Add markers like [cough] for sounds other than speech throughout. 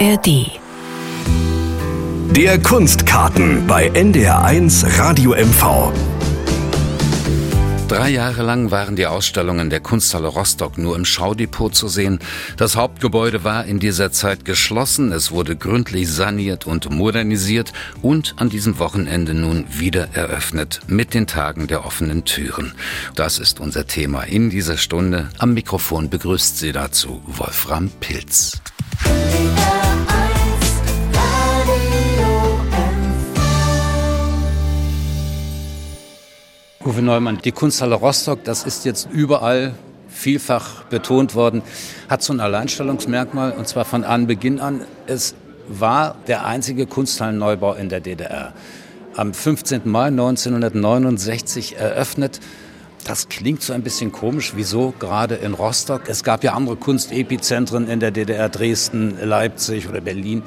ARD. Der Kunstkarten bei NDR1 Radio MV. Drei Jahre lang waren die Ausstellungen der Kunsthalle Rostock nur im Schaudepot zu sehen. Das Hauptgebäude war in dieser Zeit geschlossen, es wurde gründlich saniert und modernisiert und an diesem Wochenende nun wieder eröffnet mit den Tagen der offenen Türen. Das ist unser Thema in dieser Stunde. Am Mikrofon begrüßt Sie dazu Wolfram Pilz. Uwe Neumann, die Kunsthalle Rostock, das ist jetzt überall vielfach betont worden, hat so ein Alleinstellungsmerkmal und zwar von Anbeginn an. Es war der einzige Kunsthallenneubau in der DDR. Am 15. Mai 1969 eröffnet. Das klingt so ein bisschen komisch. Wieso gerade in Rostock? Es gab ja andere Kunstepizentren in der DDR, Dresden, Leipzig oder Berlin.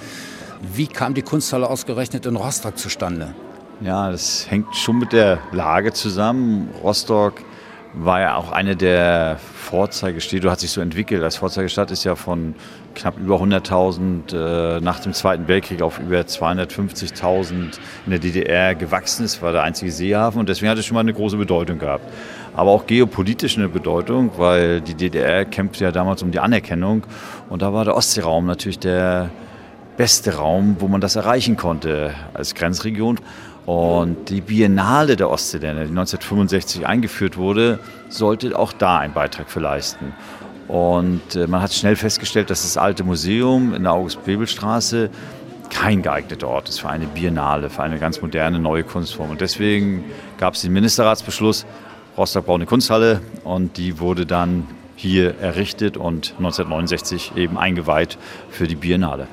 Wie kam die Kunsthalle ausgerechnet in Rostock zustande? Ja, das hängt schon mit der Lage zusammen. Rostock war ja auch eine der Vorzeigestädte, hat sich so entwickelt. Als Vorzeigestadt ist ja von knapp über 100.000 äh, nach dem Zweiten Weltkrieg auf über 250.000 in der DDR gewachsen. Es war der einzige Seehafen und deswegen hat es schon mal eine große Bedeutung gehabt. Aber auch geopolitisch eine Bedeutung, weil die DDR kämpfte ja damals um die Anerkennung und da war der Ostseeraum natürlich der beste Raum, wo man das erreichen konnte als Grenzregion. Und die Biennale der Ostseeländer, die 1965 eingeführt wurde, sollte auch da einen Beitrag für leisten. Und äh, man hat schnell festgestellt, dass das alte Museum in der August-Bebel-Straße kein geeigneter Ort ist für eine Biennale, für eine ganz moderne neue Kunstform. Und deswegen gab es den Ministerratsbeschluss, Rostock braucht eine Kunsthalle und die wurde dann hier errichtet und 1969 eben eingeweiht für die Biennale.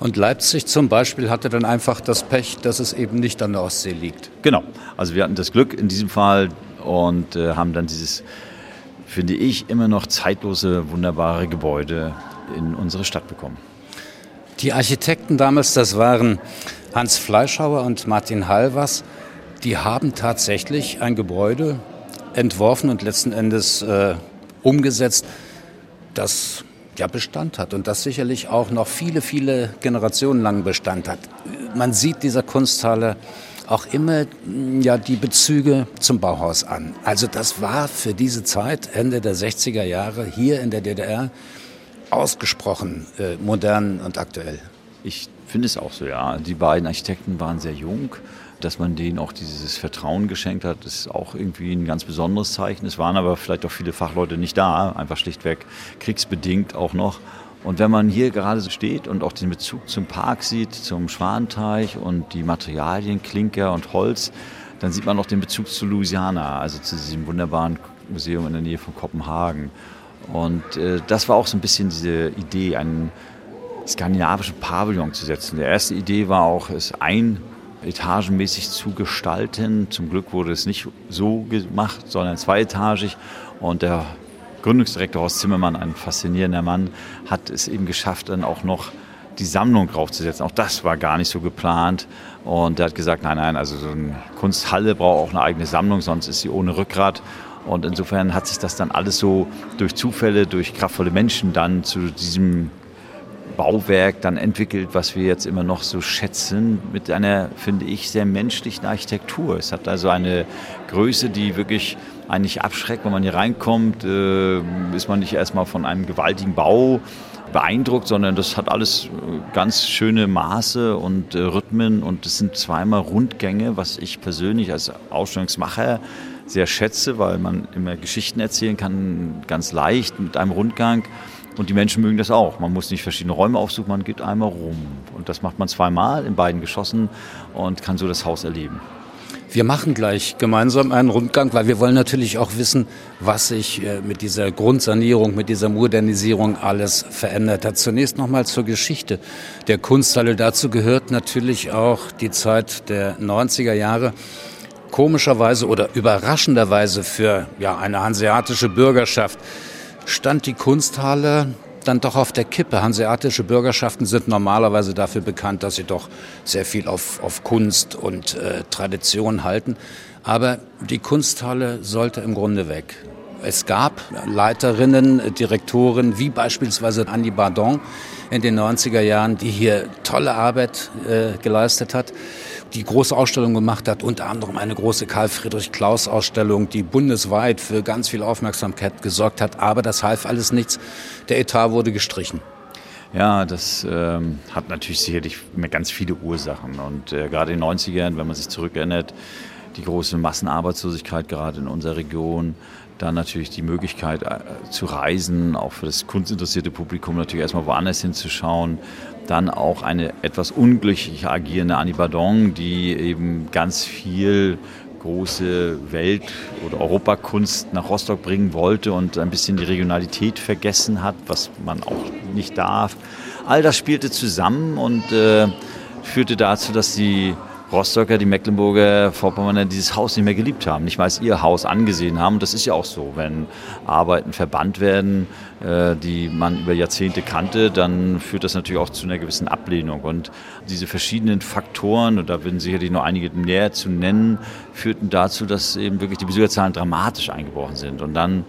Und Leipzig zum Beispiel hatte dann einfach das Pech, dass es eben nicht an der Ostsee liegt. Genau. Also wir hatten das Glück in diesem Fall und äh, haben dann dieses, finde ich, immer noch zeitlose, wunderbare Gebäude in unsere Stadt bekommen. Die Architekten damals, das waren Hans Fleischhauer und Martin Halvers, die haben tatsächlich ein Gebäude entworfen und letzten Endes äh, umgesetzt, das ja, Bestand hat und das sicherlich auch noch viele, viele Generationen lang Bestand hat. Man sieht dieser Kunsthalle auch immer ja, die Bezüge zum Bauhaus an. Also das war für diese Zeit, Ende der 60er Jahre, hier in der DDR, ausgesprochen äh, modern und aktuell. Ich finde es auch so, ja. Die beiden Architekten waren sehr jung dass man denen auch dieses Vertrauen geschenkt hat, ist auch irgendwie ein ganz besonderes Zeichen. Es waren aber vielleicht auch viele Fachleute nicht da, einfach schlichtweg kriegsbedingt auch noch. Und wenn man hier gerade so steht und auch den Bezug zum Park sieht, zum Schwanteich und die Materialien, Klinker und Holz, dann sieht man auch den Bezug zu Louisiana, also zu diesem wunderbaren Museum in der Nähe von Kopenhagen. Und äh, das war auch so ein bisschen diese Idee, einen skandinavischen Pavillon zu setzen. Die erste Idee war auch, es ein etagenmäßig zu gestalten. Zum Glück wurde es nicht so gemacht, sondern zweietagig. Und der Gründungsdirektor Horst Zimmermann, ein faszinierender Mann, hat es eben geschafft, dann auch noch die Sammlung draufzusetzen. Auch das war gar nicht so geplant. Und er hat gesagt, nein, nein, also so eine Kunsthalle braucht auch eine eigene Sammlung, sonst ist sie ohne Rückgrat. Und insofern hat sich das dann alles so durch Zufälle, durch kraftvolle Menschen dann zu diesem Bauwerk dann entwickelt, was wir jetzt immer noch so schätzen, mit einer, finde ich, sehr menschlichen Architektur. Es hat also eine Größe, die wirklich eigentlich abschreckt. Wenn man hier reinkommt, äh, ist man nicht erstmal von einem gewaltigen Bau beeindruckt, sondern das hat alles äh, ganz schöne Maße und äh, Rhythmen und es sind zweimal Rundgänge, was ich persönlich als Ausstellungsmacher sehr schätze, weil man immer Geschichten erzählen kann, ganz leicht mit einem Rundgang. Und die Menschen mögen das auch. Man muss nicht verschiedene Räume aufsuchen, man geht einmal rum. Und das macht man zweimal in beiden Geschossen und kann so das Haus erleben. Wir machen gleich gemeinsam einen Rundgang, weil wir wollen natürlich auch wissen, was sich äh, mit dieser Grundsanierung, mit dieser Modernisierung alles verändert hat. Zunächst nochmal zur Geschichte der Kunsthalle. Dazu gehört natürlich auch die Zeit der 90er Jahre. Komischerweise oder überraschenderweise für ja, eine hanseatische Bürgerschaft stand die Kunsthalle dann doch auf der Kippe. Hanseatische Bürgerschaften sind normalerweise dafür bekannt, dass sie doch sehr viel auf, auf Kunst und äh, Tradition halten. Aber die Kunsthalle sollte im Grunde weg. Es gab Leiterinnen, Direktoren, wie beispielsweise Annie Bardon in den 90er Jahren, die hier tolle Arbeit äh, geleistet hat, die große Ausstellungen gemacht hat, unter anderem eine große Karl Friedrich Klaus Ausstellung, die bundesweit für ganz viel Aufmerksamkeit gesorgt hat. Aber das half alles nichts. Der Etat wurde gestrichen. Ja, das ähm, hat natürlich sicherlich ganz viele Ursachen. Und äh, gerade in den 90ern, wenn man sich zurückerinnert, die große Massenarbeitslosigkeit gerade in unserer Region, dann natürlich die Möglichkeit äh, zu reisen, auch für das kunstinteressierte Publikum natürlich erstmal woanders hinzuschauen. Dann auch eine etwas unglücklich agierende Annie Bardon, die eben ganz viel große Welt- oder Europakunst nach Rostock bringen wollte und ein bisschen die Regionalität vergessen hat, was man auch nicht darf. All das spielte zusammen und äh, führte dazu, dass die Rostocker, die Mecklenburger Vorpommerner dieses Haus nicht mehr geliebt haben, nicht mal als ihr Haus angesehen haben. Und das ist ja auch so, wenn Arbeiten verbannt werden, äh, die man über Jahrzehnte kannte, dann führt das natürlich auch zu einer gewissen Ablehnung. Und diese verschiedenen Faktoren, und da werden sicherlich noch einige näher zu nennen, führten dazu, dass eben wirklich die Besucherzahlen dramatisch eingebrochen sind. Und dann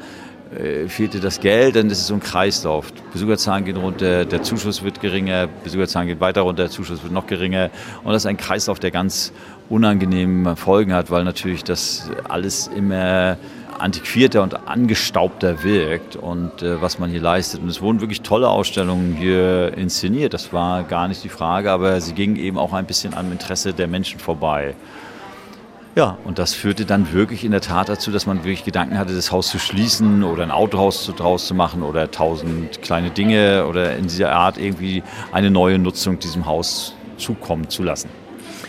äh, fehlte das Geld, dann ist es so ein Kreislauf. Besucherzahlen gehen runter, der Zuschuss wird geringer, Besucherzahlen gehen weiter runter, der Zuschuss wird noch geringer. Und das ist ein Kreislauf, der ganz unangenehme Folgen hat, weil natürlich das alles immer antiquierter und angestaubter wirkt und äh, was man hier leistet. Und es wurden wirklich tolle Ausstellungen hier inszeniert, das war gar nicht die Frage, aber sie gingen eben auch ein bisschen am Interesse der Menschen vorbei. Ja, und das führte dann wirklich in der Tat dazu, dass man wirklich Gedanken hatte, das Haus zu schließen oder ein Autohaus draus zu machen oder tausend kleine Dinge oder in dieser Art irgendwie eine neue Nutzung diesem Haus zukommen zu lassen.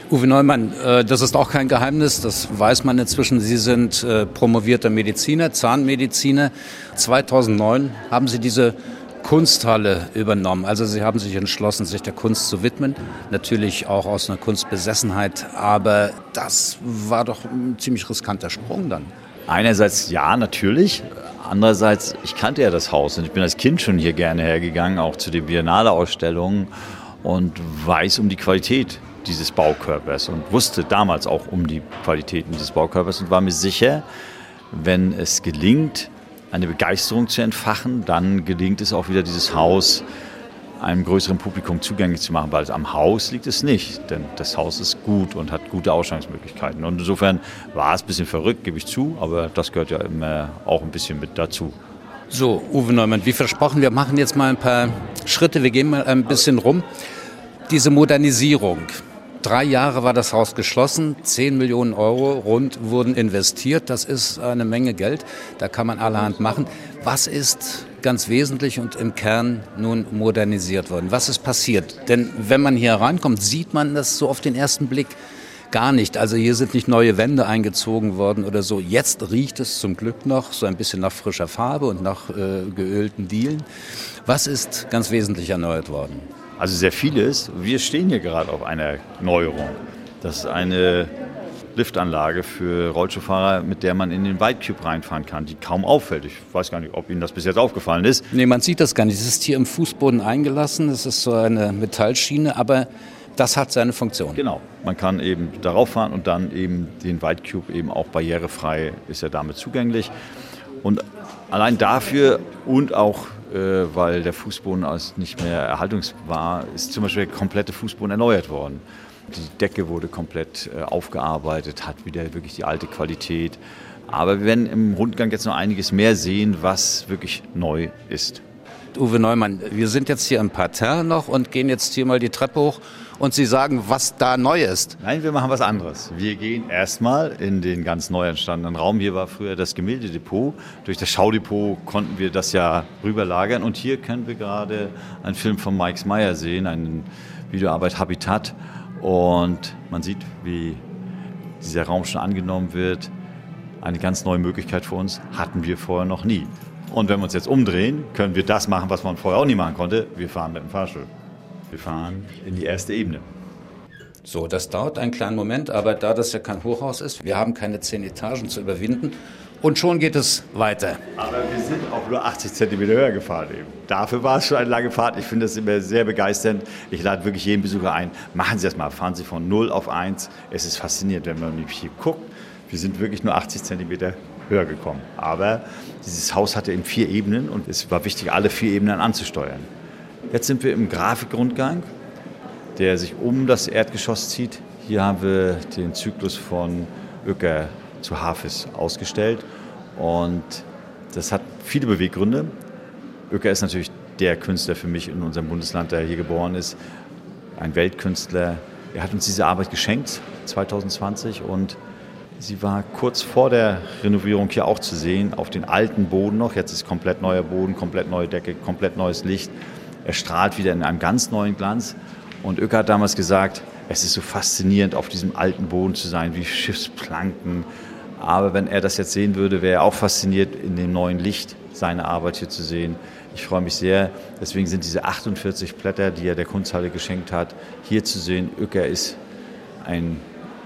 Uwe Neumann, äh, das ist auch kein Geheimnis, das weiß man inzwischen. Sie sind äh, promovierter Mediziner, Zahnmediziner. 2009 haben Sie diese Kunsthalle übernommen. Also Sie haben sich entschlossen, sich der Kunst zu widmen. Natürlich auch aus einer Kunstbesessenheit. Aber das war doch ein ziemlich riskanter Sprung dann. Einerseits ja, natürlich. Andererseits, ich kannte ja das Haus und ich bin als Kind schon hier gerne hergegangen, auch zu den Biennale-Ausstellungen und weiß um die Qualität dieses Baukörpers und wusste damals auch um die Qualitäten dieses Baukörpers und war mir sicher, wenn es gelingt, eine Begeisterung zu entfachen, dann gelingt es auch wieder, dieses Haus einem größeren Publikum zugänglich zu machen, weil am Haus liegt es nicht, denn das Haus ist gut und hat gute Ausstellungsmöglichkeiten. Und insofern war es ein bisschen verrückt, gebe ich zu, aber das gehört ja immer auch ein bisschen mit dazu. So, Uwe Neumann, wie versprochen, wir machen jetzt mal ein paar Schritte, wir gehen mal ein bisschen rum. Diese Modernisierung, Drei Jahre war das Haus geschlossen, 10 Millionen Euro rund wurden investiert. Das ist eine Menge Geld, da kann man allerhand machen. Was ist ganz wesentlich und im Kern nun modernisiert worden? Was ist passiert? Denn wenn man hier reinkommt, sieht man das so auf den ersten Blick gar nicht. Also hier sind nicht neue Wände eingezogen worden oder so. Jetzt riecht es zum Glück noch so ein bisschen nach frischer Farbe und nach äh, geölten Dielen. Was ist ganz wesentlich erneuert worden? Also sehr vieles. Wir stehen hier gerade auf einer Neuerung. Das ist eine Liftanlage für Rollstuhlfahrer, mit der man in den Waldcube reinfahren kann, die kaum auffällt. Ich weiß gar nicht, ob Ihnen das bis jetzt aufgefallen ist. Nee, man sieht das gar nicht. Es ist hier im Fußboden eingelassen. Es ist so eine Metallschiene, aber das hat seine Funktion. Genau. Man kann eben darauf fahren und dann eben den Waldcube eben auch barrierefrei ist er damit zugänglich. Und allein dafür und auch weil der Fußboden als nicht mehr erhaltungsbar ist zum Beispiel der komplette Fußboden erneuert worden. Die Decke wurde komplett äh, aufgearbeitet, hat wieder wirklich die alte Qualität. Aber wir werden im Rundgang jetzt noch einiges mehr sehen, was wirklich neu ist. Uwe Neumann, wir sind jetzt hier im Parterre noch und gehen jetzt hier mal die Treppe hoch und Sie sagen, was da neu ist. Nein, wir machen was anderes. Wir gehen erstmal in den ganz neu entstandenen Raum. Hier war früher das Gemäldedepot. Durch das Schaudepot konnten wir das ja rüberlagern. Und hier können wir gerade einen Film von Mike Meyer sehen, eine Videoarbeit Habitat. Und man sieht, wie dieser Raum schon angenommen wird. Eine ganz neue Möglichkeit für uns hatten wir vorher noch nie. Und wenn wir uns jetzt umdrehen, können wir das machen, was man vorher auch nie machen konnte. Wir fahren mit dem Fahrstuhl. Wir fahren in die erste Ebene. So, das dauert einen kleinen Moment, aber da das ja kein Hochhaus ist, wir haben keine zehn Etagen zu überwinden und schon geht es weiter. Aber wir sind auch nur 80 Zentimeter höher gefahren eben. Dafür war es schon eine lange Fahrt. Ich finde das immer sehr begeisternd. Ich lade wirklich jeden Besucher ein. Machen Sie das mal. Fahren Sie von 0 auf 1. Es ist faszinierend, wenn man hier guckt. Wir sind wirklich nur 80 Zentimeter höher gekommen. Aber dieses Haus hatte eben vier Ebenen und es war wichtig, alle vier Ebenen anzusteuern. Jetzt sind wir im Grafikrundgang, der sich um das Erdgeschoss zieht. Hier haben wir den Zyklus von Öcker zu Hafis ausgestellt und das hat viele Beweggründe. Öcker ist natürlich der Künstler für mich in unserem Bundesland, der hier geboren ist, ein Weltkünstler. Er hat uns diese Arbeit geschenkt 2020 und sie war kurz vor der Renovierung hier auch zu sehen, auf den alten Boden noch. Jetzt ist komplett neuer Boden, komplett neue Decke, komplett neues Licht. Er strahlt wieder in einem ganz neuen Glanz. Und Öcker hat damals gesagt, es ist so faszinierend, auf diesem alten Boden zu sein, wie Schiffsplanken. Aber wenn er das jetzt sehen würde, wäre er auch fasziniert, in dem neuen Licht seine Arbeit hier zu sehen. Ich freue mich sehr. Deswegen sind diese 48 Blätter, die er der Kunsthalle geschenkt hat, hier zu sehen. Öcker ist ein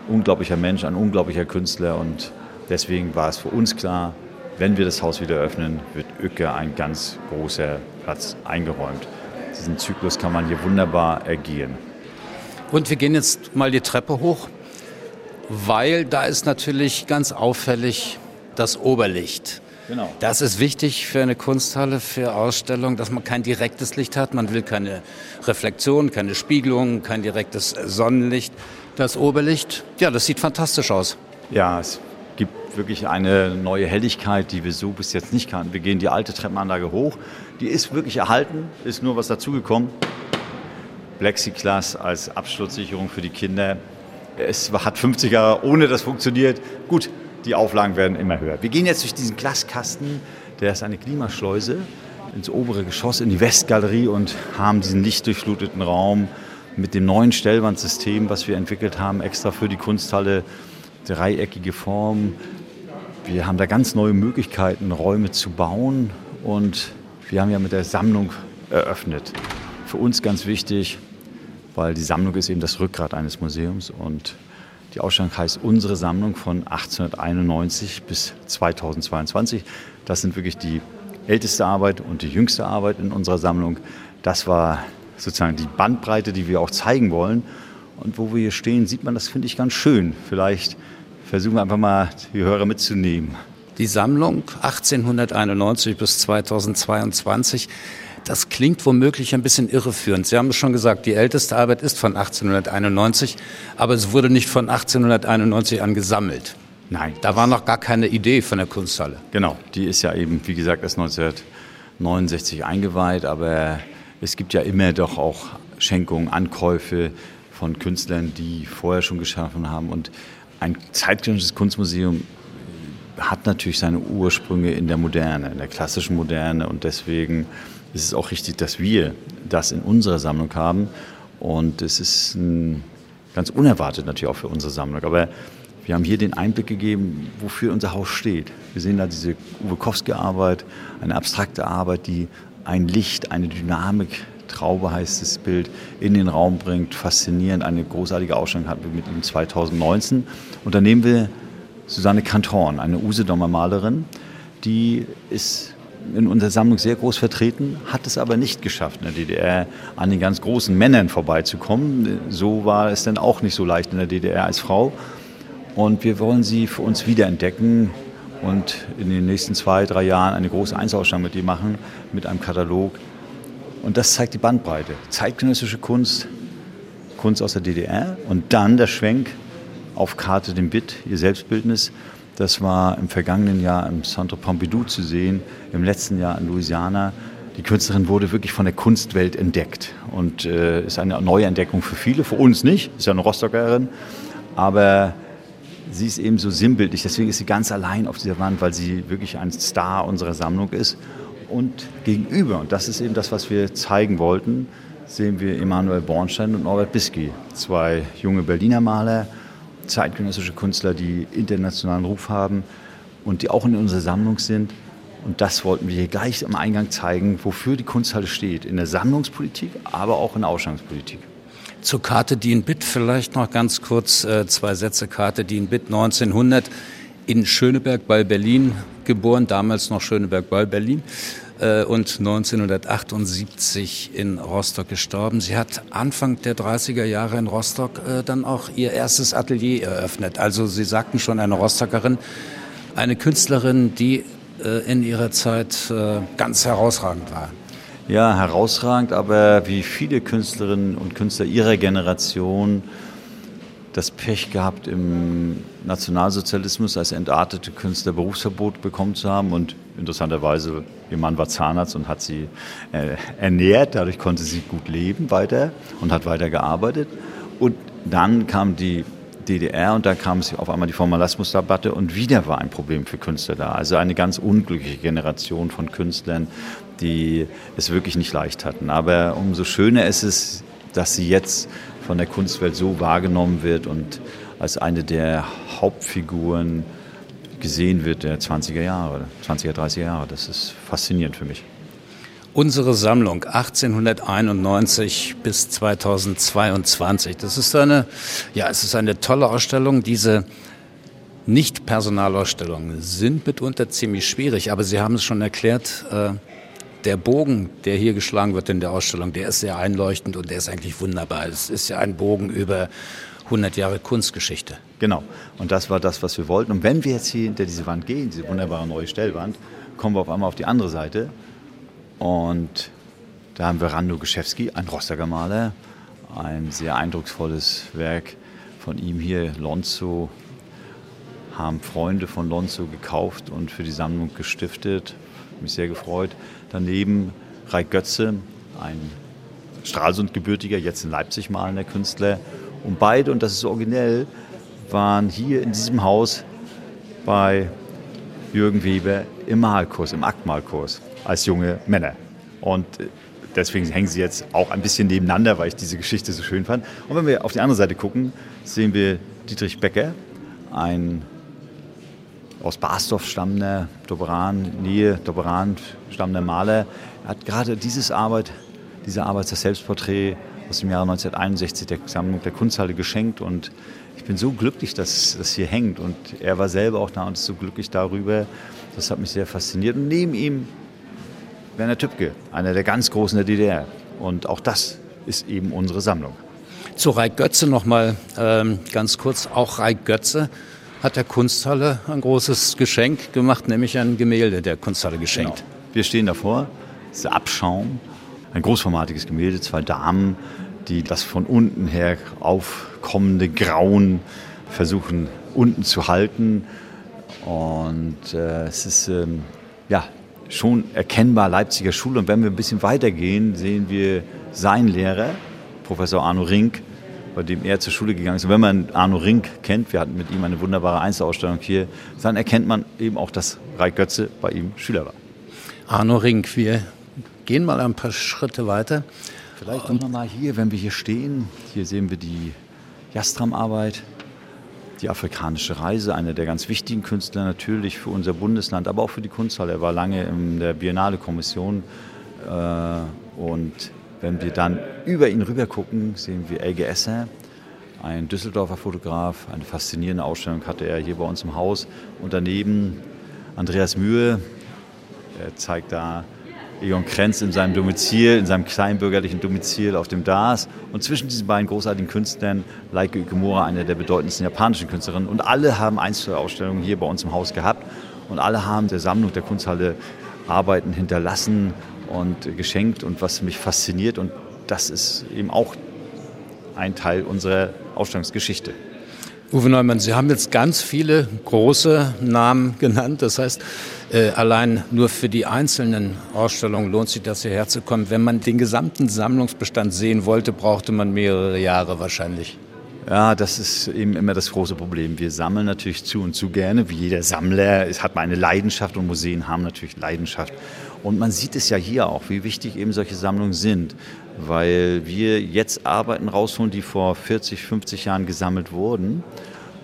unglaublicher Mensch, ein unglaublicher Künstler und deswegen war es für uns klar, wenn wir das Haus wieder öffnen, wird Öcker ein ganz großer Platz eingeräumt. Diesen Zyklus kann man hier wunderbar ergehen. Und wir gehen jetzt mal die Treppe hoch, weil da ist natürlich ganz auffällig das Oberlicht. Genau. Das ist wichtig für eine Kunsthalle, für Ausstellungen, dass man kein direktes Licht hat. Man will keine Reflexion, keine Spiegelung, kein direktes Sonnenlicht. Das Oberlicht, ja, das sieht fantastisch aus. Ja, es gibt wirklich eine neue Helligkeit, die wir so bis jetzt nicht kannten. Wir gehen die alte Treppenanlage hoch. Die ist wirklich erhalten, ist nur was dazugekommen. Plexiglas als Absturzsicherung für die Kinder. Es hat 50 Jahre ohne das funktioniert. Gut, die Auflagen werden immer höher. Wir gehen jetzt durch diesen Glaskasten, der ist eine Klimaschleuse, ins obere Geschoss, in die Westgalerie und haben diesen lichtdurchfluteten Raum mit dem neuen Stellwandsystem, was wir entwickelt haben, extra für die Kunsthalle, dreieckige Form. Wir haben da ganz neue Möglichkeiten, Räume zu bauen und wir haben ja mit der Sammlung eröffnet. Für uns ganz wichtig, weil die Sammlung ist eben das Rückgrat eines Museums und die Ausstellung heißt Unsere Sammlung von 1891 bis 2022. Das sind wirklich die älteste Arbeit und die jüngste Arbeit in unserer Sammlung. Das war sozusagen die Bandbreite, die wir auch zeigen wollen. Und wo wir hier stehen, sieht man das, finde ich, ganz schön. Vielleicht versuchen wir einfach mal, die Hörer mitzunehmen. Die Sammlung 1891 bis 2022 das klingt womöglich ein bisschen irreführend. Sie haben es schon gesagt, die älteste Arbeit ist von 1891, aber es wurde nicht von 1891 an gesammelt. Nein. Da war noch gar keine Idee von der Kunsthalle. Genau, die ist ja eben, wie gesagt, erst 1969 eingeweiht, aber es gibt ja immer doch auch Schenkungen, Ankäufe von Künstlern, die vorher schon geschaffen haben. Und ein zeitgenössisches Kunstmuseum hat natürlich seine Ursprünge in der Moderne, in der klassischen Moderne und deswegen ist es auch richtig, dass wir das in unserer Sammlung haben. Und es ist ein, ganz unerwartet natürlich auch für unsere Sammlung. Aber wir haben hier den Einblick gegeben, wofür unser Haus steht. Wir sehen da diese Uwe Kowski-Arbeit, eine abstrakte Arbeit, die ein Licht, eine Dynamik, Traube heißt das Bild, in den Raum bringt. Faszinierend, eine großartige Ausstellung hatten wir mit ihm 2019. Und dann nehmen wir Susanne Kantorn, eine Usedomer Malerin, die ist in unserer Sammlung sehr groß vertreten, hat es aber nicht geschafft, in der DDR an den ganz großen Männern vorbeizukommen. So war es dann auch nicht so leicht in der DDR als Frau. Und wir wollen sie für uns wiederentdecken und in den nächsten zwei, drei Jahren eine große Einzelausstellung mit ihr machen, mit einem Katalog. Und das zeigt die Bandbreite. Zeitgenössische Kunst, Kunst aus der DDR und dann der Schwenk auf Karte dem Bit, ihr Selbstbildnis das war im vergangenen Jahr im Centre Pompidou zu sehen, im letzten Jahr in Louisiana. Die Künstlerin wurde wirklich von der Kunstwelt entdeckt und äh, ist eine neue Entdeckung für viele, für uns nicht, ist ja eine Rostockerin, aber sie ist eben so sinnbildlich, deswegen ist sie ganz allein auf dieser Wand, weil sie wirklich ein Star unserer Sammlung ist. Und gegenüber, und das ist eben das, was wir zeigen wollten, sehen wir Emanuel Bornstein und Norbert Bisky, zwei junge Berliner Maler, zeitgenössische Künstler, die internationalen Ruf haben und die auch in unserer Sammlung sind. Und das wollten wir hier gleich am Eingang zeigen, wofür die Kunsthalle steht. In der Sammlungspolitik, aber auch in der Ausstellungspolitik. Zur Karte Dean Bitt vielleicht noch ganz kurz äh, zwei Sätze. Karte Dean Bitt 1900 in Schöneberg bei Berlin geboren, damals noch Schöneberg bei Berlin. Äh, und 1978 in Rostock gestorben. Sie hat Anfang der 30er Jahre in Rostock äh, dann auch ihr erstes Atelier eröffnet. Also Sie sagten schon eine Rostockerin. eine Künstlerin, die äh, in ihrer Zeit äh, ganz herausragend war. Ja, herausragend, aber wie viele Künstlerinnen und Künstler ihrer Generation das Pech gehabt, im Nationalsozialismus als entartete Künstler Berufsverbot bekommen zu haben. Und interessanterweise, ihr Mann war Zahnarzt und hat sie äh, ernährt. Dadurch konnte sie gut leben weiter und hat weiter gearbeitet. Und dann kam die DDR und da kam es auf einmal die Formalismusdebatte und wieder war ein Problem für Künstler da. Also eine ganz unglückliche Generation von Künstlern, die es wirklich nicht leicht hatten. Aber umso schöner ist es, dass sie jetzt von der Kunstwelt so wahrgenommen wird und als eine der Hauptfiguren gesehen wird der 20er Jahre, 20er, 30er Jahre. Das ist faszinierend für mich. Unsere Sammlung 1891 bis 2022. Das ist eine, ja, es ist eine tolle Ausstellung. Diese Nicht-Personalausstellungen sind mitunter ziemlich schwierig, aber Sie haben es schon erklärt, äh, der Bogen, der hier geschlagen wird in der Ausstellung, der ist sehr einleuchtend und der ist eigentlich wunderbar. Es ist ja ein Bogen über 100 Jahre Kunstgeschichte. Genau. Und das war das, was wir wollten. Und wenn wir jetzt hier hinter diese Wand gehen, diese wunderbare neue Stellwand, kommen wir auf einmal auf die andere Seite. Und da haben wir Rando Geschewski, ein Rostocker Maler, ein sehr eindrucksvolles Werk von ihm hier, Lonzo, haben Freunde von Lonzo gekauft und für die Sammlung gestiftet. Mich sehr gefreut. Daneben Raik Götze, ein Stralsund-gebürtiger, jetzt in Leipzig malender Künstler. Und beide, und das ist originell, waren hier in diesem Haus bei Jürgen Weber im Malkurs, im Aktmalkurs als junge Männer. Und äh, deswegen hängen sie jetzt auch ein bisschen nebeneinander, weil ich diese Geschichte so schön fand. Und wenn wir auf die andere Seite gucken, sehen wir Dietrich Becker, ein aus Basdorf stammender Doberan, Nähe Doberan stammender Maler. Er hat gerade dieses Arbeit, diese Arbeit, das Selbstporträt aus dem Jahre 1961 der Sammlung der Kunsthalle geschenkt und ich bin so glücklich, dass das hier hängt und er war selber auch da und ist so glücklich darüber. Das hat mich sehr fasziniert. Und neben ihm Werner Tübke, einer der ganz Großen der DDR. Und auch das ist eben unsere Sammlung. Zu Raik Götze noch mal ähm, ganz kurz. Auch Raik Götze hat der Kunsthalle ein großes Geschenk gemacht, nämlich ein Gemälde der Kunsthalle geschenkt. Genau. Wir stehen davor, das ist Abschaum, ein großformatiges Gemälde, zwei Damen, die das von unten her aufkommende Grauen versuchen unten zu halten. Und äh, es ist ähm, ja, schon erkennbar Leipziger Schule. Und wenn wir ein bisschen weitergehen, sehen wir seinen Lehrer, Professor Arno Rink, bei dem er zur Schule gegangen ist. Und wenn man Arno Rink kennt, wir hatten mit ihm eine wunderbare Einzelausstellung hier, dann erkennt man eben auch, dass Reik Götze bei ihm Schüler war. Arno Rink, wir gehen mal ein paar Schritte weiter. Vielleicht auch nochmal hier, wenn wir hier stehen. Hier sehen wir die Jastram-Arbeit, die afrikanische Reise, einer der ganz wichtigen Künstler natürlich für unser Bundesland, aber auch für die Kunsthalle. Er war lange in der Biennale-Kommission äh, und wenn wir dann über ihn rüber gucken, sehen wir Elge Esser, ein Düsseldorfer Fotograf. Eine faszinierende Ausstellung hatte er hier bei uns im Haus. Und daneben Andreas Mühe, er zeigt da Egon Krenz in seinem Domizil, in seinem kleinbürgerlichen Domizil auf dem Dars. Und zwischen diesen beiden großartigen Künstlern, Leike Ukemura, eine der bedeutendsten japanischen Künstlerinnen. Und alle haben Einzelausstellungen hier bei uns im Haus gehabt. Und alle haben der Sammlung der Kunsthalle Arbeiten hinterlassen und geschenkt und was mich fasziniert. Und das ist eben auch ein Teil unserer Ausstellungsgeschichte. Uwe Neumann, Sie haben jetzt ganz viele große Namen genannt. Das heißt, äh, allein nur für die einzelnen Ausstellungen lohnt sich das hierher zu kommen. Wenn man den gesamten Sammlungsbestand sehen wollte, brauchte man mehrere Jahre wahrscheinlich. Ja, das ist eben immer das große Problem. Wir sammeln natürlich zu und zu gerne, wie jeder Sammler. Es hat man eine Leidenschaft und Museen haben natürlich Leidenschaft. Und man sieht es ja hier auch, wie wichtig eben solche Sammlungen sind, weil wir jetzt Arbeiten rausholen, die vor 40, 50 Jahren gesammelt wurden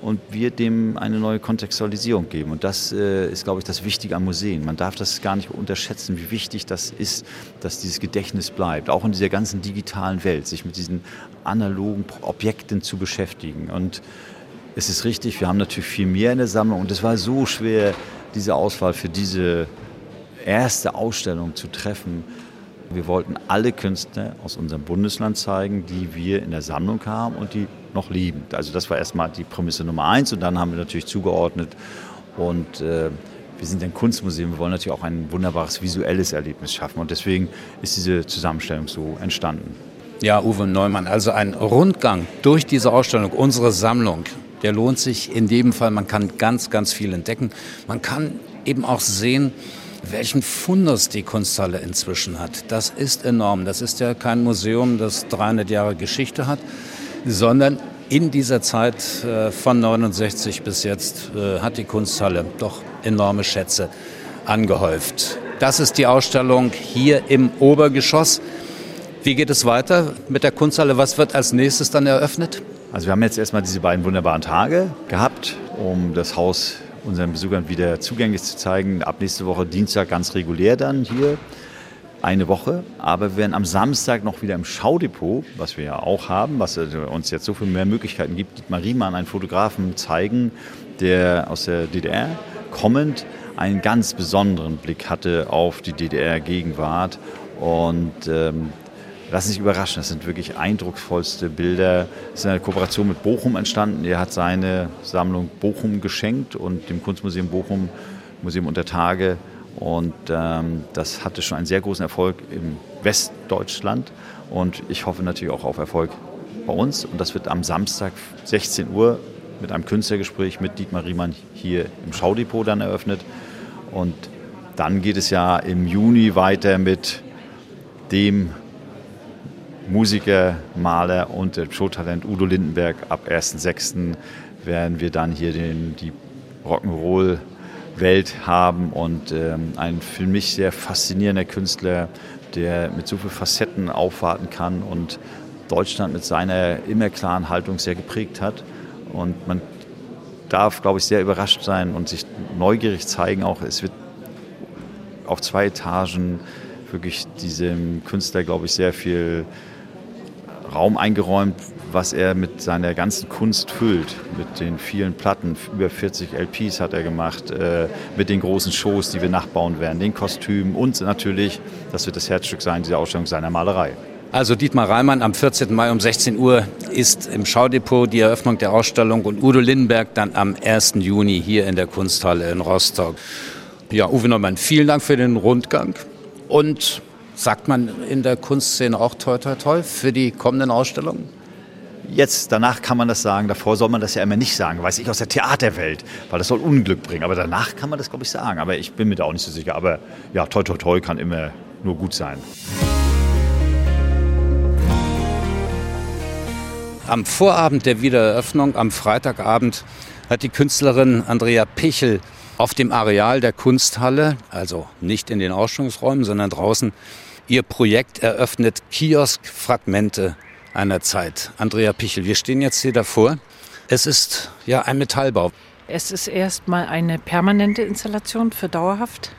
und wir dem eine neue Kontextualisierung geben. Und das äh, ist, glaube ich, das Wichtige am Museen. Man darf das gar nicht unterschätzen, wie wichtig das ist, dass dieses Gedächtnis bleibt, auch in dieser ganzen digitalen Welt, sich mit diesen analogen Objekten zu beschäftigen. Und es ist richtig, wir haben natürlich viel mehr in der Sammlung und es war so schwer, diese Auswahl für diese erste Ausstellung zu treffen. Wir wollten alle Künstler aus unserem Bundesland zeigen, die wir in der Sammlung haben und die noch lieben. Also das war erstmal die Prämisse Nummer eins und dann haben wir natürlich zugeordnet Und äh, wir sind ein Kunstmuseum, wir wollen natürlich auch ein wunderbares visuelles Erlebnis schaffen. Und deswegen ist diese Zusammenstellung so entstanden. Ja, Uwe Neumann, also ein Rundgang durch diese Ausstellung, unsere Sammlung, der lohnt sich in jedem Fall. Man kann ganz, ganz viel entdecken. Man kann eben auch sehen, welchen Fundus die Kunsthalle inzwischen hat. Das ist enorm. Das ist ja kein Museum, das 300 Jahre Geschichte hat, sondern in dieser Zeit äh, von 69 bis jetzt äh, hat die Kunsthalle doch enorme Schätze angehäuft. Das ist die Ausstellung hier im Obergeschoss. Wie geht es weiter mit der Kunsthalle? Was wird als nächstes dann eröffnet? Also wir haben jetzt erstmal diese beiden wunderbaren Tage gehabt, um das Haus unseren Besuchern wieder zugänglich zu zeigen. Ab nächste Woche Dienstag ganz regulär dann hier eine Woche. Aber wir werden am Samstag noch wieder im Schaudepot, was wir ja auch haben, was uns jetzt so viel mehr Möglichkeiten gibt, Dietmar Riemann, einen Fotografen, zeigen, der aus der DDR kommend einen ganz besonderen Blick hatte auf die DDR-Gegenwart. Und ähm, lassen sich überraschen, das sind wirklich eindrucksvollste Bilder. Es ist eine Kooperation mit Bochum entstanden. Er hat seine Sammlung Bochum geschenkt und dem Kunstmuseum Bochum, Museum unter Tage. Und ähm, das hatte schon einen sehr großen Erfolg im Westdeutschland. Und ich hoffe natürlich auch auf Erfolg bei uns. Und das wird am Samstag 16 Uhr mit einem Künstlergespräch mit Dietmar Riemann hier im Schaudepot dann eröffnet. Und dann geht es ja im Juni weiter mit dem Musiker, Maler und Showtalent Udo Lindenberg. Ab 1.6. werden wir dann hier den, die Rock'n'Roll-Welt haben und ähm, ein für mich sehr faszinierender Künstler, der mit so vielen Facetten aufwarten kann und Deutschland mit seiner immer klaren Haltung sehr geprägt hat. Und man darf, glaube ich, sehr überrascht sein und sich neugierig zeigen. Auch es wird auf zwei Etagen wirklich diesem Künstler, glaube ich, sehr viel Raum eingeräumt, was er mit seiner ganzen Kunst füllt. Mit den vielen Platten, über 40 LPs hat er gemacht, äh, mit den großen Shows, die wir nachbauen werden, den Kostümen und natürlich, das wird das Herzstück sein, dieser Ausstellung seiner Malerei. Also Dietmar Reimann am 14. Mai um 16 Uhr ist im Schaudepot die Eröffnung der Ausstellung und Udo Lindenberg dann am 1. Juni hier in der Kunsthalle in Rostock. Ja, Uwe Neumann, vielen Dank für den Rundgang und Sagt man in der Kunstszene auch toi toi toi für die kommenden Ausstellungen? Jetzt, danach kann man das sagen. Davor soll man das ja immer nicht sagen, weiß ich aus der Theaterwelt, weil das soll Unglück bringen. Aber danach kann man das, glaube ich, sagen. Aber ich bin mir da auch nicht so sicher. Aber ja, toi toi toi kann immer nur gut sein. Am Vorabend der Wiedereröffnung, am Freitagabend, hat die Künstlerin Andrea Pichel auf dem Areal der Kunsthalle, also nicht in den Ausstellungsräumen, sondern draußen, Ihr Projekt eröffnet Kiosk-Fragmente einer Zeit. Andrea Pichel, wir stehen jetzt hier davor. Es ist ja ein Metallbau. Es ist erstmal eine permanente Installation für dauerhaft.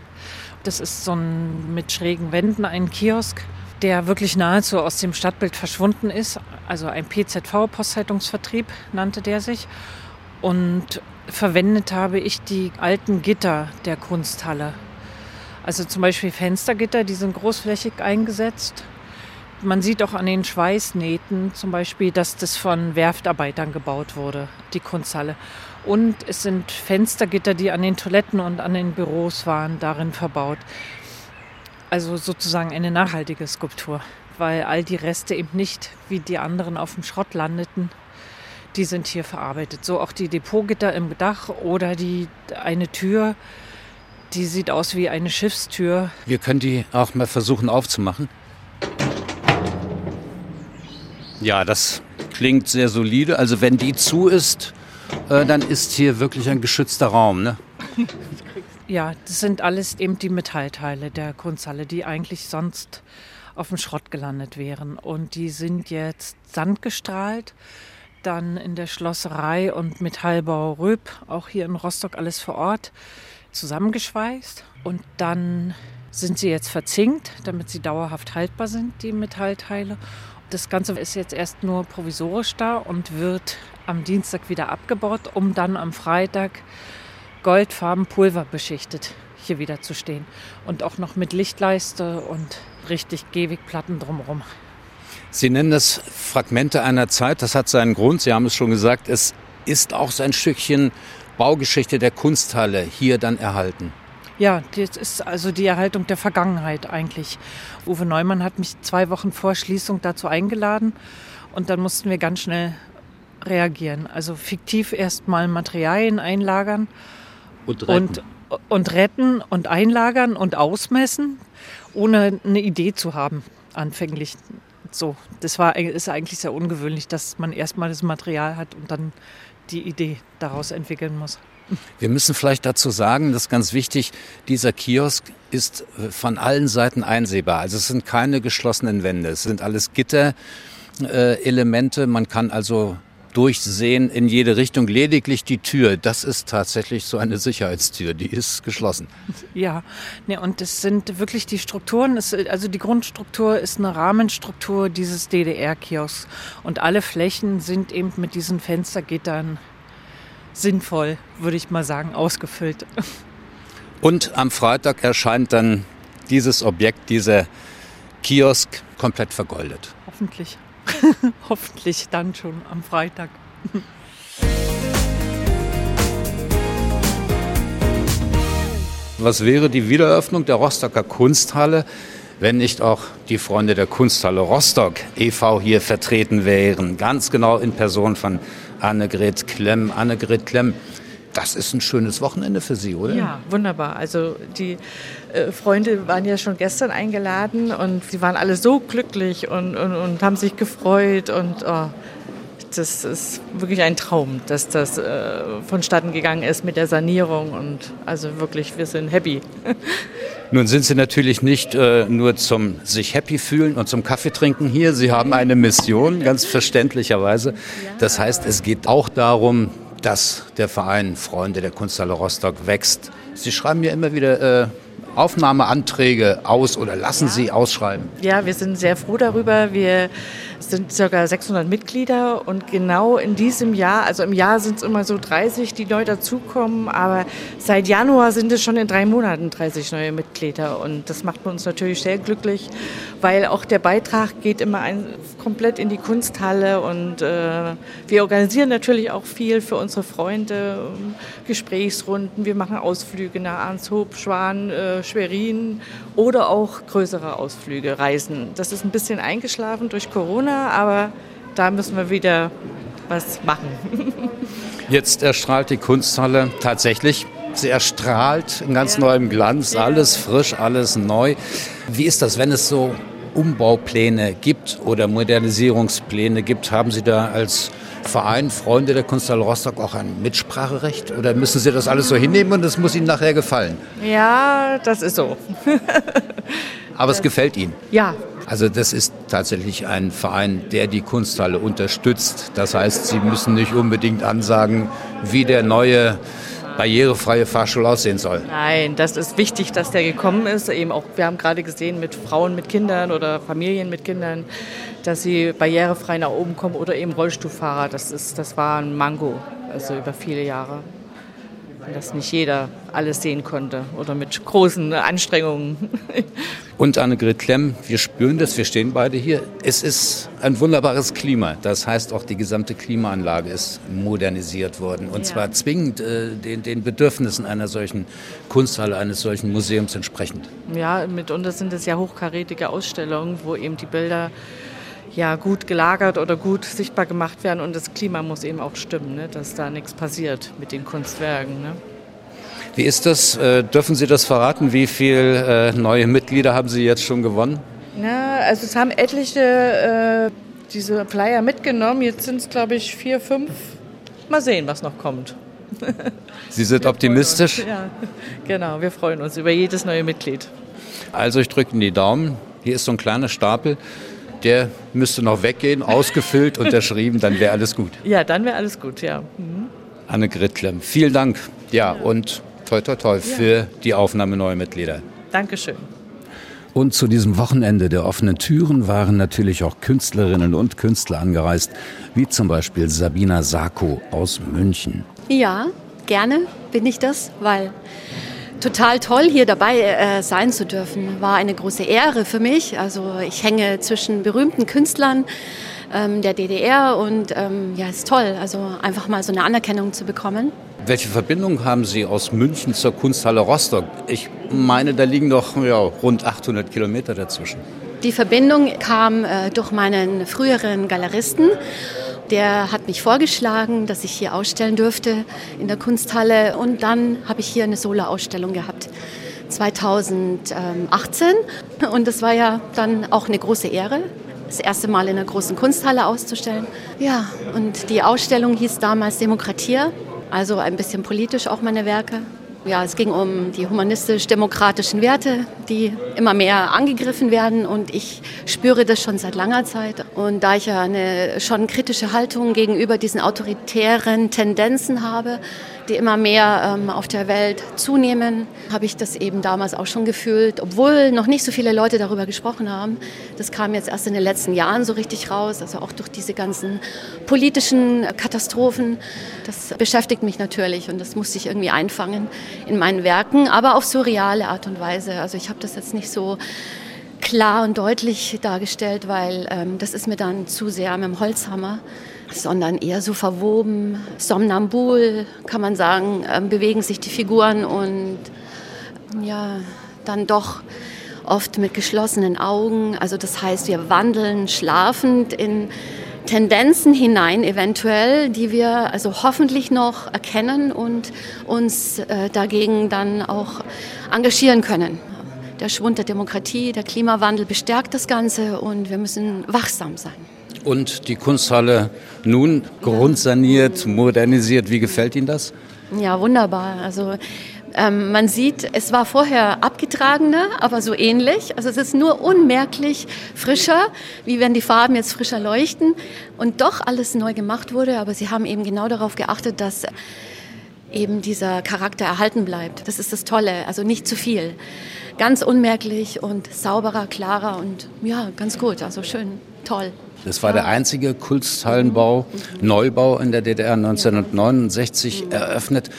Das ist so ein mit schrägen Wänden ein Kiosk, der wirklich nahezu aus dem Stadtbild verschwunden ist. Also ein PZV, Postzeitungsvertrieb nannte der sich. Und verwendet habe ich die alten Gitter der Kunsthalle. Also zum Beispiel Fenstergitter, die sind großflächig eingesetzt. Man sieht auch an den Schweißnähten zum Beispiel, dass das von Werftarbeitern gebaut wurde, die Kunsthalle. Und es sind Fenstergitter, die an den Toiletten und an den Büros waren, darin verbaut. Also sozusagen eine nachhaltige Skulptur, weil all die Reste eben nicht wie die anderen auf dem Schrott landeten, die sind hier verarbeitet. So auch die Depotgitter im Dach oder die eine Tür, die sieht aus wie eine Schiffstür. Wir können die auch mal versuchen aufzumachen. Ja, das klingt sehr solide. Also wenn die zu ist, äh, dann ist hier wirklich ein geschützter Raum. Ne? [laughs] Ja, das sind alles eben die Metallteile der Kunsthalle, die eigentlich sonst auf dem Schrott gelandet wären. Und die sind jetzt sandgestrahlt, dann in der Schlosserei und Metallbau Röb, auch hier in Rostock alles vor Ort zusammengeschweißt und dann sind sie jetzt verzinkt, damit sie dauerhaft haltbar sind, die Metallteile. Das Ganze ist jetzt erst nur provisorisch da und wird am Dienstag wieder abgebaut, um dann am Freitag goldfarben Pulver beschichtet hier wieder zu stehen. Und auch noch mit Lichtleiste und richtig Gehwegplatten drumherum. Sie nennen das Fragmente einer Zeit. Das hat seinen Grund. Sie haben es schon gesagt. Es ist auch so ein Stückchen Baugeschichte der Kunsthalle hier dann erhalten? Ja, das ist also die Erhaltung der Vergangenheit eigentlich. Uwe Neumann hat mich zwei Wochen vor Schließung dazu eingeladen und dann mussten wir ganz schnell reagieren. Also fiktiv erstmal Materialien einlagern und retten. Und, und retten und einlagern und ausmessen, ohne eine Idee zu haben, anfänglich. So, das war, ist eigentlich sehr ungewöhnlich, dass man erstmal das Material hat und dann die Idee daraus entwickeln muss. Wir müssen vielleicht dazu sagen, das ist ganz wichtig, dieser Kiosk ist von allen Seiten einsehbar. Also es sind keine geschlossenen Wände, es sind alles Gitterelemente. Man kann also durchsehen in jede Richtung. Lediglich die Tür, das ist tatsächlich so eine Sicherheitstür, die ist geschlossen. Ja, ne, und das sind wirklich die Strukturen. Es, also die Grundstruktur ist eine Rahmenstruktur dieses DDR-Kiosks. Und alle Flächen sind eben mit diesen Fenstergittern sinnvoll, würde ich mal sagen, ausgefüllt. Und am Freitag erscheint dann dieses Objekt, dieser Kiosk, komplett vergoldet. Hoffentlich. [laughs] Hoffentlich dann schon am Freitag. Was wäre die Wiedereröffnung der Rostocker Kunsthalle, wenn nicht auch die Freunde der Kunsthalle Rostock e.V. hier vertreten wären? Ganz genau in Person von Annegret Klemm. Annegret Klemm, das ist ein schönes Wochenende für Sie, oder? Ja, wunderbar. Also die äh, Freunde waren ja schon gestern eingeladen und sie waren alle so glücklich und, und, und haben sich gefreut und oh, das ist wirklich ein Traum, dass das äh, vonstatten gegangen ist mit der Sanierung und also wirklich, wir sind happy. [laughs] Nun sind Sie natürlich nicht äh, nur zum sich happy fühlen und zum Kaffee trinken hier. Sie haben eine Mission, ganz verständlicherweise. Das heißt, es geht auch darum, dass der Verein Freunde der Kunsthalle Rostock wächst. Sie schreiben ja immer wieder äh, Aufnahmeanträge aus oder lassen Sie ausschreiben? Ja, wir sind sehr froh darüber. Wir sind ca. 600 Mitglieder und genau in diesem Jahr, also im Jahr sind es immer so 30, die neu dazukommen, aber seit Januar sind es schon in drei Monaten 30 neue Mitglieder und das macht uns natürlich sehr glücklich, weil auch der Beitrag geht immer ein, komplett in die Kunsthalle und äh, wir organisieren natürlich auch viel für unsere Freunde, Gesprächsrunden, wir machen Ausflüge nach Arnshoop, Schwan, äh, Schwerin oder auch größere Ausflüge, Reisen. Das ist ein bisschen eingeschlafen durch Corona, aber da müssen wir wieder was machen. [laughs] Jetzt erstrahlt die Kunsthalle tatsächlich. Sie erstrahlt in ganz ja. neuem Glanz, alles frisch, alles neu. Wie ist das, wenn es so Umbaupläne gibt oder Modernisierungspläne gibt? Haben Sie da als Verein Freunde der Kunsthalle Rostock auch ein Mitspracherecht? Oder müssen Sie das alles so hinnehmen und es muss Ihnen nachher gefallen? Ja, das ist so. [laughs] Aber es gefällt Ihnen? Ja. Also das ist tatsächlich ein Verein, der die Kunsthalle unterstützt. Das heißt, Sie müssen nicht unbedingt ansagen, wie der neue barrierefreie Fahrstuhl aussehen soll. Nein, das ist wichtig, dass der gekommen ist. Eben auch, wir haben gerade gesehen mit Frauen mit Kindern oder Familien mit Kindern, dass sie barrierefrei nach oben kommen oder eben Rollstuhlfahrer. Das, ist, das war ein Mango, also über viele Jahre. Dass nicht jeder alles sehen konnte oder mit großen Anstrengungen. [laughs] Und Annegret Klemm, wir spüren das, wir stehen beide hier. Es ist ein wunderbares Klima. Das heißt, auch die gesamte Klimaanlage ist modernisiert worden. Und ja. zwar zwingend äh, den, den Bedürfnissen einer solchen Kunsthalle, eines solchen Museums entsprechend. Ja, mitunter sind es ja hochkarätige Ausstellungen, wo eben die Bilder ja, gut gelagert oder gut sichtbar gemacht werden. Und das Klima muss eben auch stimmen, ne? dass da nichts passiert mit den Kunstwerken. Ne? Wie ist das? Äh, dürfen Sie das verraten? Wie viele äh, neue Mitglieder haben Sie jetzt schon gewonnen? Na, also es haben etliche äh, diese Flyer mitgenommen. Jetzt sind es, glaube ich, vier, fünf. Mal sehen, was noch kommt. [laughs] Sie sind wir optimistisch? Ja, genau. Wir freuen uns über jedes neue Mitglied. Also ich drücke Ihnen die Daumen. Hier ist so ein kleiner Stapel der müsste noch weggehen, ausgefüllt, unterschrieben, dann wäre alles gut. Ja, dann wäre alles gut, ja. Mhm. Anne Grittlem, vielen Dank. Ja, ja, und toi toi toi für die Aufnahme neuer Mitglieder. Dankeschön. Und zu diesem Wochenende der offenen Türen waren natürlich auch Künstlerinnen und Künstler angereist, wie zum Beispiel Sabina Sako aus München. Ja, gerne bin ich das, weil total toll, hier dabei äh, sein zu dürfen. War eine große Ehre für mich. Also ich hänge zwischen berühmten Künstlern ähm, der DDR und ähm, ja, ist toll. Also einfach mal so eine Anerkennung zu bekommen. Welche Verbindung haben Sie aus München zur Kunsthalle Rostock? Ich meine, da liegen doch ja, rund 800 Kilometer dazwischen. Die Verbindung kam äh, durch meinen früheren Galeristen. Der hat mich vorgeschlagen, dass ich hier ausstellen dürfte in der Kunsthalle. Und dann habe ich hier eine Solo-Ausstellung gehabt. 2018. Und das war ja dann auch eine große Ehre, das erste Mal in einer großen Kunsthalle auszustellen. Ja, und die Ausstellung hieß damals Demokratier, also ein bisschen politisch auch meine Werke. Ja, es ging um die humanistisch-demokratischen Werte, die immer mehr angegriffen werden und ich spüre das schon seit langer Zeit. Und da ich ja eine schon kritische Haltung gegenüber diesen autoritären Tendenzen habe, die immer mehr ähm, auf der Welt zunehmen, habe ich das eben damals auch schon gefühlt, obwohl noch nicht so viele Leute darüber gesprochen haben. Das kam jetzt erst in den letzten Jahren so richtig raus, also auch durch diese ganzen politischen Katastrophen. Das beschäftigt mich natürlich und das musste ich irgendwie einfangen in meinen Werken, aber auf surreale Art und Weise. Also ich habe das jetzt nicht so klar und deutlich dargestellt, weil ähm, das ist mir dann zu sehr mit dem Holzhammer sondern eher so verwoben, somnambul, kann man sagen, ähm, bewegen sich die Figuren und ja, dann doch oft mit geschlossenen Augen. Also das heißt, wir wandeln schlafend in Tendenzen hinein, eventuell, die wir also hoffentlich noch erkennen und uns äh, dagegen dann auch engagieren können. Der Schwund der Demokratie, der Klimawandel bestärkt das Ganze und wir müssen wachsam sein. Und die Kunsthalle nun grundsaniert, modernisiert. Wie gefällt Ihnen das? Ja, wunderbar. Also ähm, man sieht, es war vorher abgetragener, aber so ähnlich. Also es ist nur unmerklich frischer, wie wenn die Farben jetzt frischer leuchten und doch alles neu gemacht wurde. Aber sie haben eben genau darauf geachtet, dass eben dieser Charakter erhalten bleibt. Das ist das Tolle, also nicht zu viel. Ganz unmerklich und sauberer, klarer und ja, ganz gut, also schön, toll. Das war der einzige Kunsthallenbau, Neubau in der DDR 1969 eröffnet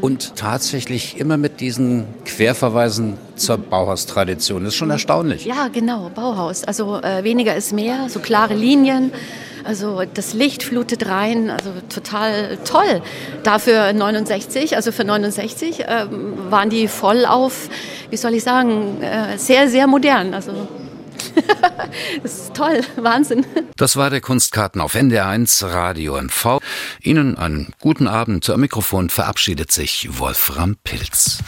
und tatsächlich immer mit diesen Querverweisen zur Bauhaustradition. Das ist schon erstaunlich. Ja, genau, Bauhaus. Also äh, weniger ist mehr, so klare Linien. Also das Licht flutet rein, also total toll. Dafür 69, also für 69 äh, waren die voll auf, wie soll ich sagen, äh, sehr, sehr modern. Also [laughs] das ist toll, Wahnsinn. Das war der Kunstkarten auf NDR1 Radio MV. Ihnen einen guten Abend. Am Mikrofon verabschiedet sich Wolfram Pilz.